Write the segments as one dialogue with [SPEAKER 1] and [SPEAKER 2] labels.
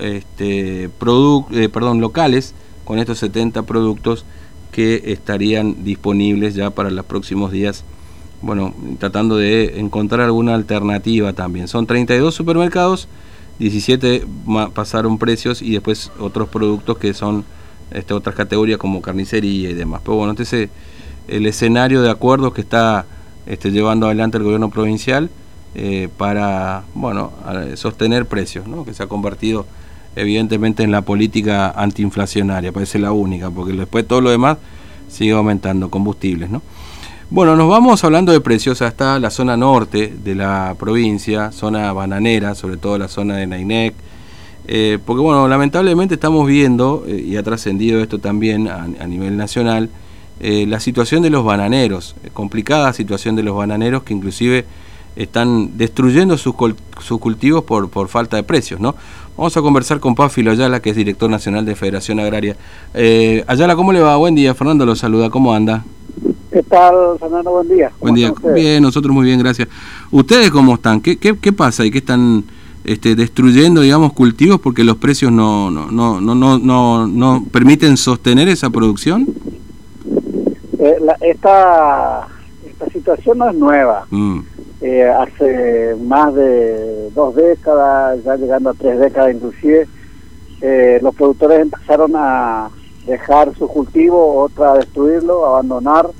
[SPEAKER 1] este, eh, perdón, locales con estos 70 productos que estarían disponibles ya para los próximos días. Bueno, tratando de encontrar alguna alternativa también. Son 32 supermercados, 17 pasaron precios y después otros productos que son este, otras categorías como carnicería y demás. Pero bueno, este es el escenario de acuerdos que está este, llevando adelante el gobierno provincial eh, para bueno sostener precios, que se ha convertido evidentemente en la política antiinflacionaria, parece la única, porque después todo lo demás sigue aumentando, combustibles. ¿no? Bueno, nos vamos hablando de precios hasta la zona norte de la provincia, zona bananera, sobre todo la zona de Nainec, eh, porque bueno, lamentablemente estamos viendo, eh, y ha trascendido esto también a, nivel nacional, eh, la situación de los bananeros, complicada situación de los bananeros que inclusive están destruyendo sus, cultivos por falta de precios, ¿no? Vamos a conversar con Páfilo Ayala, que es director nacional de Federación Agraria. Eh, Ayala, ¿cómo le va? Buen día, Fernando lo saluda, ¿cómo anda?
[SPEAKER 2] ¿Qué tal, Fernando? Buen día.
[SPEAKER 1] Buen día, bien, nosotros muy bien, gracias. ¿Ustedes cómo están? ¿Qué, qué, qué pasa? ¿Y qué están este, destruyendo, digamos, cultivos porque los precios no, no, no, no, no, no permiten sostener esa producción?
[SPEAKER 2] Eh, esta, esta situación no es nueva. Mm. Eh, hace más de dos décadas, ya llegando a tres décadas inclusive, eh, los productores empezaron a dejar su cultivo, otra a destruirlo, abandonar.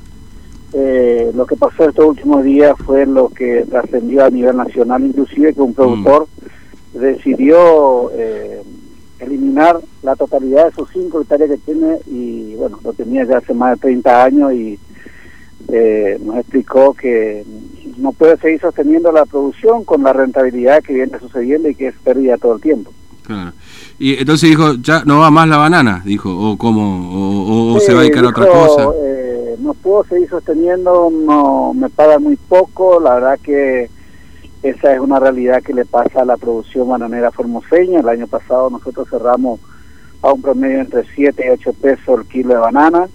[SPEAKER 2] Eh, lo que pasó estos últimos días fue lo que trascendió a nivel nacional, inclusive que un productor mm. decidió eliminar la totalidad de sus cinco hectáreas que tiene y bueno, lo tenía ya hace más de 30 años y nos explicó que no puede seguir sosteniendo la producción con la rentabilidad que viene sucediendo y que es pérdida todo el tiempo.
[SPEAKER 1] Claro. Y entonces dijo, ya no va más la banana, dijo, o cómo, o, se va a dedicar a otra cosa.
[SPEAKER 2] Eh, no puedo seguir sosteniendo, no me paga muy poco, la verdad que esa es una realidad que le pasa a la producción bananera formoseña. El año pasado nosotros cerramos a un promedio entre 7 y 8 pesos el kilo de banana.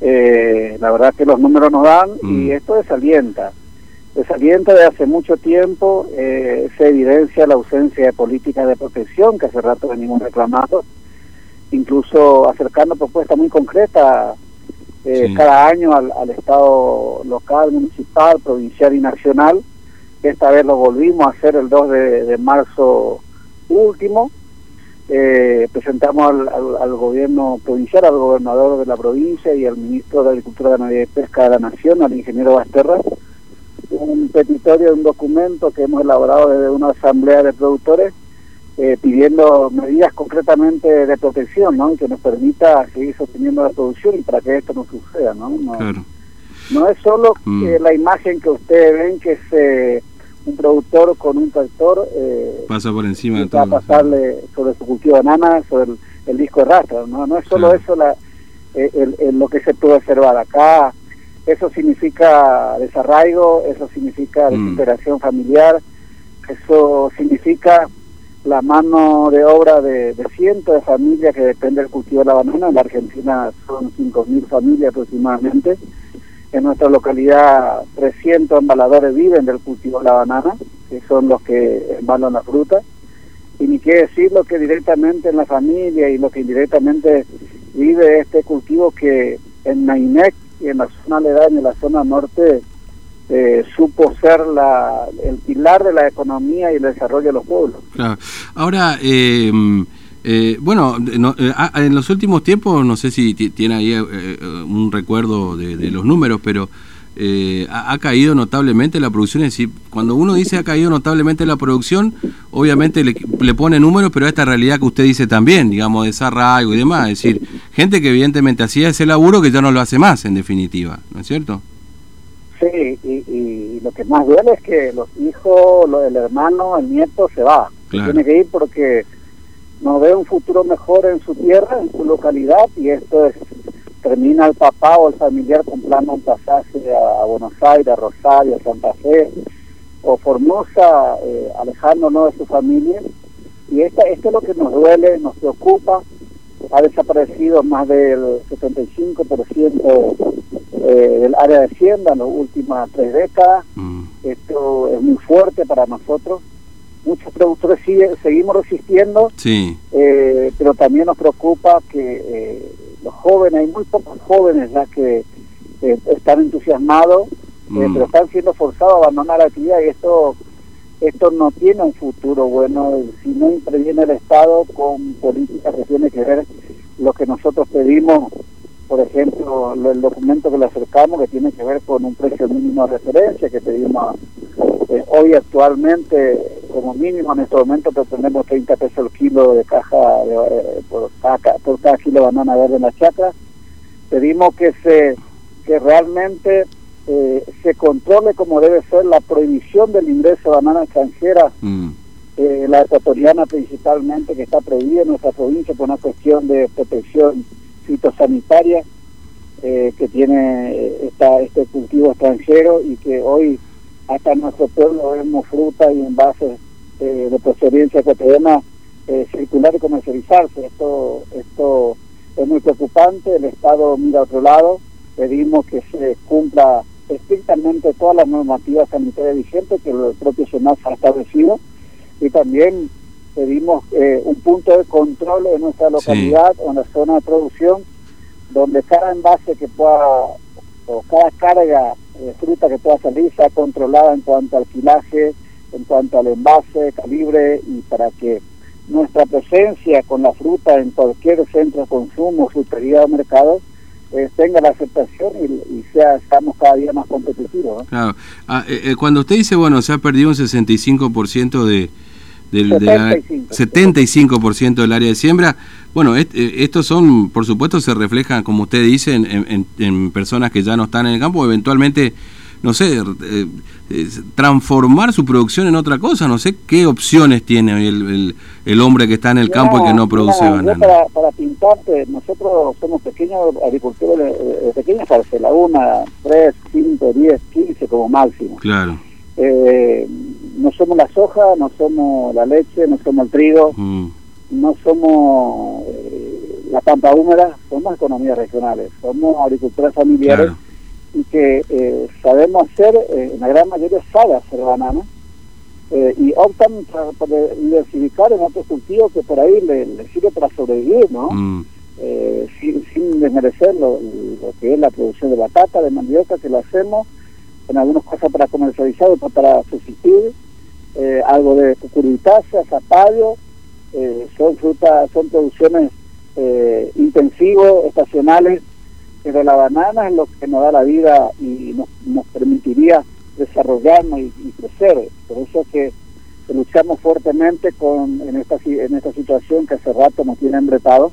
[SPEAKER 2] Eh, la verdad que los números nos dan y mm. esto desalienta desalienta de hace mucho tiempo, eh, se evidencia la ausencia de políticas de protección que hace rato venimos reclamando, incluso acercando propuestas muy concretas eh, cada año al, Estado local, municipal, provincial y nacional. Esta vez lo volvimos a hacer el 2 de, marzo último. Eh, presentamos al, al, gobierno provincial, al gobernador de la provincia y al ministro de Agricultura, Ganadería y Pesca de la Nación, al ingeniero Basterra, un petitorio, un documento que hemos elaborado desde una asamblea de productores eh, pidiendo medidas concretamente de protección, ¿no? Que nos permita seguir sosteniendo la producción y para que esto no suceda, ¿no? No, es solo mm. la imagen que ustedes ven que es eh, un productor con un tractor
[SPEAKER 1] eh, pasa por encima de
[SPEAKER 2] todo. pasarle sobre su cultivo de banana, sobre el, disco de rastro, ¿no? No es solo eso la, lo que se puede observar acá eso significa desarraigo, eso significa mm. desesperación familiar, eso significa la mano de obra de, cientos de familias que dependen del cultivo de la banana. En la Argentina son 5.000 familias aproximadamente. En nuestra localidad 300 embaladores viven del cultivo de la banana, que son los que embalan la fruta. Y ni qué decir lo que directamente en la familia y lo que indirectamente vive este cultivo que en Nainec en la zona aledaña, en la zona norte, eh, supo ser la, el pilar de la economía y el desarrollo de los pueblos.
[SPEAKER 1] Ahora, eh, eh, bueno, en los últimos tiempos, no sé si tiene ahí un recuerdo de, los números, pero eh, ha, caído notablemente la producción. Es decir, cuando uno dice ha caído notablemente la producción, obviamente le, pone números, pero esta realidad que usted dice también, digamos, desarraigo y demás. Es decir, gente que evidentemente hacía ese laburo que ya no lo hace más, en definitiva, ¿no es cierto?
[SPEAKER 2] Sí, y, lo que más duele es que los hijos, lo, el hermano, el nieto se va. Tiene que ir porque no ve un futuro mejor en su tierra, en su localidad, y esto es termina el papá o el familiar comprando un pasaje a, Buenos Aires, a Rosario, a Santa Fe o Formosa, eh, alejándonos de su familia. Y esta, esto es lo que nos duele, nos preocupa. Ha desaparecido más del 75% eh, del área de Hacienda en las últimas tres décadas. Mm. Esto es muy fuerte para nosotros. muchos productores sigue, seguimos resistiendo,
[SPEAKER 1] sí.
[SPEAKER 2] eh, pero también nos preocupa que eh, los jóvenes, hay muy pocos jóvenes ya que eh, están entusiasmados, mm. pero están siendo forzados a abandonar la actividad y esto esto no tiene un futuro bueno si no interviene el Estado con políticas que tienen que ver lo que nosotros pedimos por ejemplo, el documento que le acercamos que tiene que ver con un precio mínimo de referencia que pedimos eh, hoy actualmente como mínimo en este momento pretendemos 30 pesos el kilo de caja eh, por, cada, por cada kilo de banana verde en la chacra. Pedimos que se que realmente eh, se controle como debe ser la prohibición del ingreso de banana extranjera, mm. la ecuatoriana principalmente, que está prohibida en nuestra provincia por una cuestión de protección fitosanitaria eh, que tiene eh, esta, este cultivo extranjero y que hoy hasta en nuestro pueblo vemos fruta y envases eh, de procedencia ecuatoriana eh, circular y comercializarse. Esto, esto es muy preocupante, el Estado mira a otro lado, pedimos que se cumpla estrictamente todas las normativas sanitarias vigentes que el propio SENAS ha establecido y también pedimos eh, un punto de control en nuestra localidad o en la zona de producción donde cada envase que pueda o cada carga de fruta que pueda salir sea controlada en cuanto al filaje, en cuanto al envase, calibre y para que nuestra presencia con la fruta en cualquier centro de consumo, frutería o mercado eh, tenga la aceptación y, sea estamos cada día más competitivos.
[SPEAKER 1] Claro. Ah, eh, cuando usted dice, bueno, se ha perdido un 65% de, del 75%. del área de siembra. Bueno, eh, estos son, por supuesto, se reflejan, como usted dice, en, personas que ya no están en el campo, eventualmente, no sé, eh, transformar su producción en otra cosa. No sé qué opciones tiene hoy el, el, hombre que está en el campo y que no produce banana.
[SPEAKER 2] Para, para, pintarte, nosotros somos pequeños agricultores, de, pequeñas parcelas, una, tres, cinco, diez, quince como máximo.
[SPEAKER 1] Claro.
[SPEAKER 2] Eh, no somos la soja, no somos la leche, no somos el trigo, mm. no somos eh, la pampa húmeda, somos economías regionales, somos agriculturas familiares y que eh, sabemos hacer, eh, en la gran mayoría sabe hacer banana, y optan por, diversificar en otros cultivos que por ahí les le sirve para sobrevivir, ¿no? Mm. sin, sin desmerecer lo, lo, que es la producción de batata, de mandioca, que lo hacemos, en algunas cosas para comercializar, otras para subsistir, eh, algo de cucurbitácea, zapallo, eh, son frutas, son producciones eh, intensivos, estacionales, pero la banana es lo que nos da la vida y nos, permitiría desarrollarnos y, crecer. Por eso es que luchamos fuertemente con en esta en esta situación que hace rato nos tiene embretado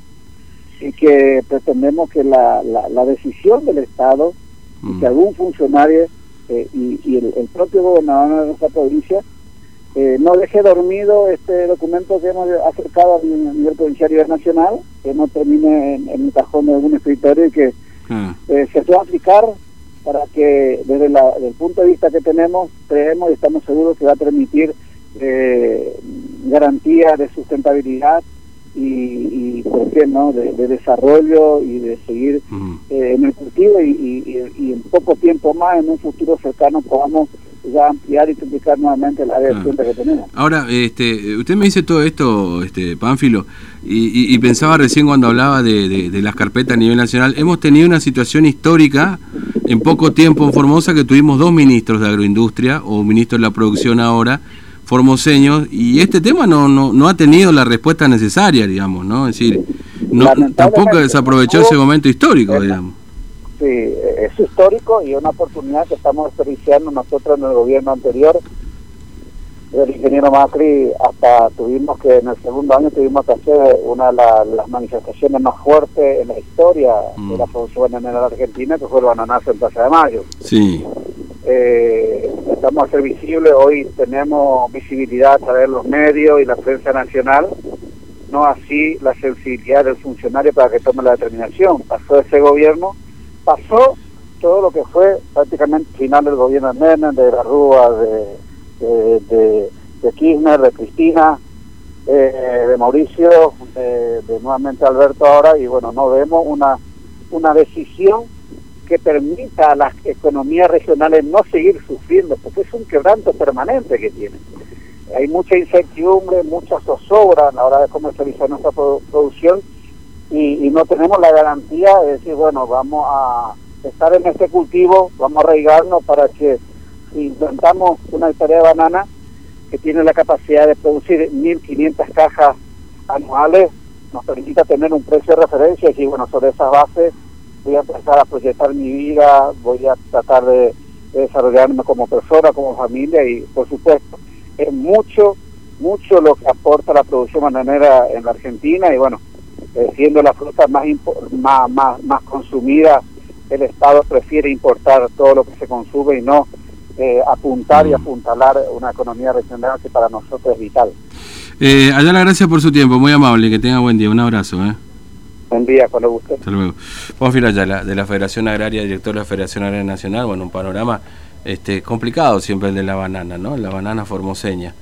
[SPEAKER 2] y que pretendemos que la, la, decisión del Estado y que mm. algún funcionario y, el, el, propio gobernador de nuestra provincia eh, no deje dormido este documento que hemos acercado a nivel provincial y nacional, que no termine en, el cajón de algún escritorio y que ah. eh, se pueda aplicar para que desde, el punto de vista que tenemos, creemos y estamos seguros que va a permitir eh, garantía de sustentabilidad y, y ¿por qué no?, de, desarrollo y de seguir eh, en el cultivo y, y en poco tiempo más, en un futuro cercano, podamos ya ampliar y triplicar nuevamente la área que tenemos.
[SPEAKER 1] Ahora, este, usted me dice todo esto, este, Pánfilo, y, pensaba recién cuando hablaba de, las carpetas a nivel nacional, hemos tenido una situación histórica en poco tiempo en Formosa que tuvimos dos ministros de agroindustria, o ministro de la producción ahora, formoseños, y este tema no, no, no ha tenido la respuesta necesaria, digamos, ¿no? Es decir, no, tampoco desaprovechó ese momento histórico, digamos
[SPEAKER 2] es histórico y una oportunidad que estamos desperdiciando nosotros en el gobierno anterior. Del ingeniero Macri hasta tuvimos que en el segundo año tuvimos que hacer una de las manifestaciones más fuertes en la historia de la mm. producción en la Argentina que fue el bananazo en Plaza de Mayo.
[SPEAKER 1] Sí.
[SPEAKER 2] Eh, estamos a ser visibles. Hoy tenemos visibilidad a través de los medios y la prensa nacional no así la sensibilidad del funcionario para que tome la determinación. Pasó ese gobierno pasó todo lo que fue prácticamente final del gobierno de Menem, de la Rúa, de, de, Kirchner, de Cristina, eh, de Mauricio, de, nuevamente Alberto ahora, y bueno, no vemos una, una decisión que permita a las economías regionales no seguir sufriendo, porque es un quebranto permanente que tienen. hay mucha incertidumbre, mucha zozobra a la hora de comercializar nuestra producción y, no tenemos la garantía de decir, bueno, vamos a estar en este cultivo, vamos a arraigarnos para que si inventamos una hectárea de banana que tiene la capacidad de producir 1.500 cajas anuales, nos permita tener un precio de referencia y bueno, sobre esas bases voy a empezar a proyectar mi vida, voy a tratar de, desarrollarme como persona, como familia y por supuesto es mucho, mucho lo que aporta la producción bananera en la Argentina y bueno, eh, siendo la fruta más, más, más, más consumida, el Estado prefiere importar todo lo que se consume y no eh, apuntar y mm. apuntalar una economía regional que para nosotros es vital.
[SPEAKER 1] Eh, Ayala, gracias por su tiempo, muy amable, que tenga buen día, un abrazo. ¿eh?
[SPEAKER 2] Buen día, cuando guste.
[SPEAKER 1] Hasta luego. Juan Ayala, de la Federación Agraria, director de la Federación Agraria Nacional, bueno, un panorama este, complicado siempre el de la banana, ¿no? La banana formoseña.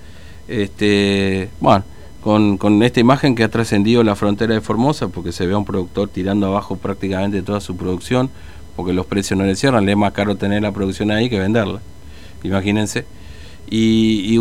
[SPEAKER 1] Este, bueno, con, con esta imagen que ha trascendido la frontera de Formosa, porque se ve a un productor tirando abajo prácticamente toda su producción, porque los precios no le cierran, le es más caro tener la producción ahí que venderla. Imagínense. y